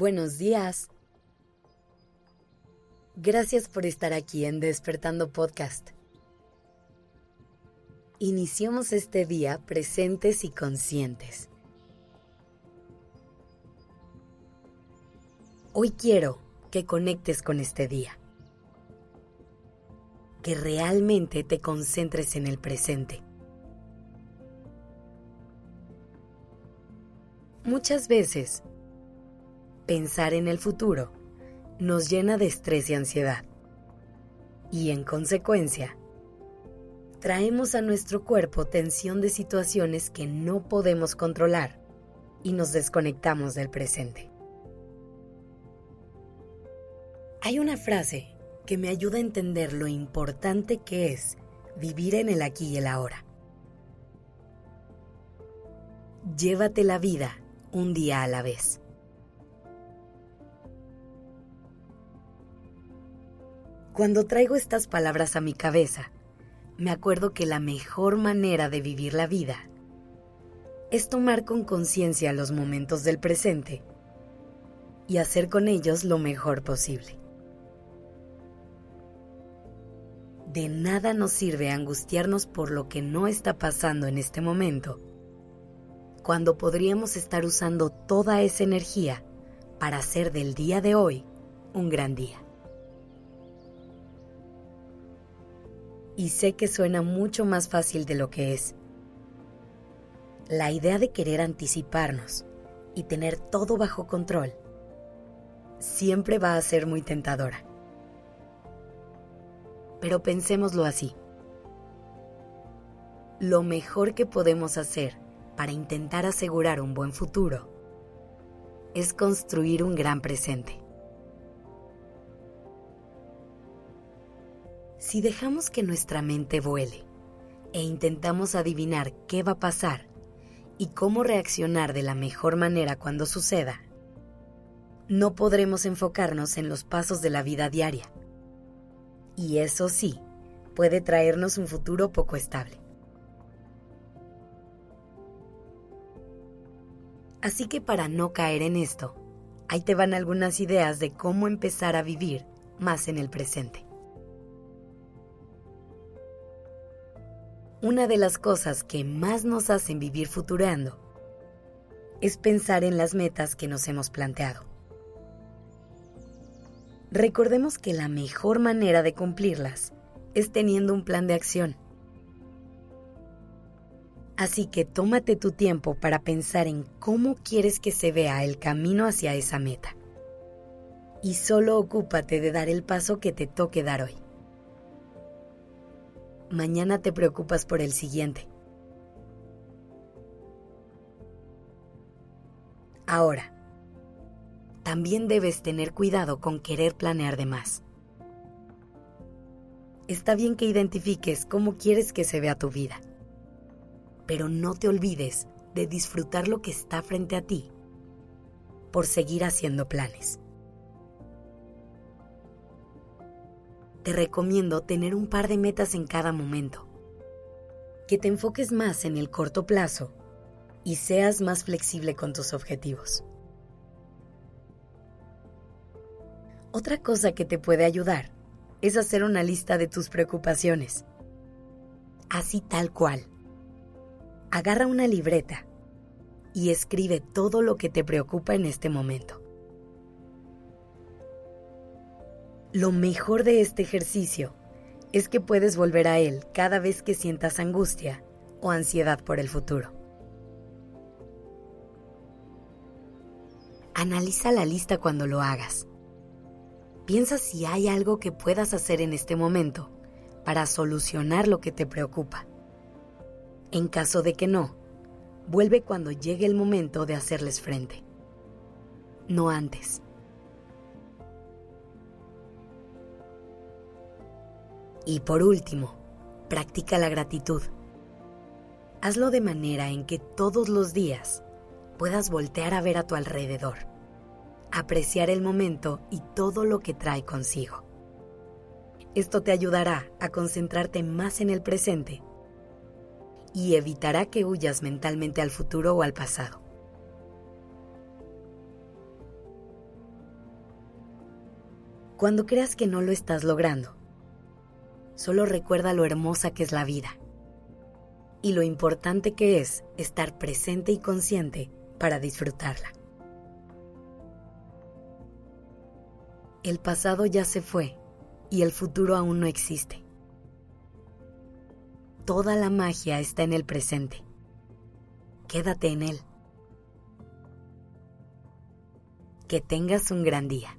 Buenos días. Gracias por estar aquí en Despertando Podcast. Iniciamos este día presentes y conscientes. Hoy quiero que conectes con este día. Que realmente te concentres en el presente. Muchas veces, pensar en el futuro nos llena de estrés y ansiedad. Y en consecuencia, traemos a nuestro cuerpo tensión de situaciones que no podemos controlar y nos desconectamos del presente. Hay una frase que me ayuda a entender lo importante que es vivir en el aquí y el ahora. Llévate la vida un día a la vez. Cuando traigo estas palabras a mi cabeza, me acuerdo que la mejor manera de vivir la vida es tomar con conciencia los momentos del presente y hacer con ellos lo mejor posible. De nada nos sirve angustiarnos por lo que no está pasando en este momento cuando podríamos estar usando toda esa energía para hacer del día de hoy un gran día. Y sé que suena mucho más fácil de lo que es. La idea de querer anticiparnos y tener todo bajo control siempre va a ser muy tentadora. Pero pensémoslo así. Lo mejor que podemos hacer para intentar asegurar un buen futuro es construir un gran presente. Si dejamos que nuestra mente vuele e intentamos adivinar qué va a pasar y cómo reaccionar de la mejor manera cuando suceda, no podremos enfocarnos en los pasos de la vida diaria. Y eso sí, puede traernos un futuro poco estable. Así que para no caer en esto, ahí te van algunas ideas de cómo empezar a vivir más en el presente. Una de las cosas que más nos hacen vivir futurando es pensar en las metas que nos hemos planteado. Recordemos que la mejor manera de cumplirlas es teniendo un plan de acción Así que tómate tu tiempo para pensar en cómo quieres que se vea el camino hacia esa meta. Y solo ocúpate de dar el paso que te toque dar hoy. Mañana te preocupas por el siguiente. Ahora, también debes tener cuidado con querer planear de más. Está bien que identifiques cómo quieres que se vea tu vida pero no te olvides de disfrutar lo que está frente a ti por seguir haciendo planes. Te recomiendo tener un par de metas en cada momento, que te enfoques más en el corto plazo y seas más flexible con tus objetivos. Otra cosa que te puede ayudar es hacer una lista de tus preocupaciones, así tal cual agarra una libreta y escribe todo lo que te preocupa en este momento. Lo mejor de este ejercicio es que puedes volver a él cada vez que sientas angustia o ansiedad por el futuro. Analiza la lista cuando lo hagas. Piensa si hay algo que puedas hacer en este momento para solucionar lo que te preocupa. En caso de que no, vuelve cuando llegue el momento de hacerles frente, no antes. Y por último, practica la gratitud. Hazlo de manera en que todos los días puedas voltear a ver a tu alrededor, apreciar el momento y todo lo que trae consigo. Esto te ayudará a concentrarte más en el presente y evitará que huyas mentalmente al futuro o al pasado. Cuando creas que no lo estás logrando, solo recuerda lo hermosa que es la vida y lo importante que es estar presente y consciente para disfrutarla. El pasado ya se fue y el futuro aún no existe. Toda la magia está en el presente. Quédate en él. Que tengas un gran día.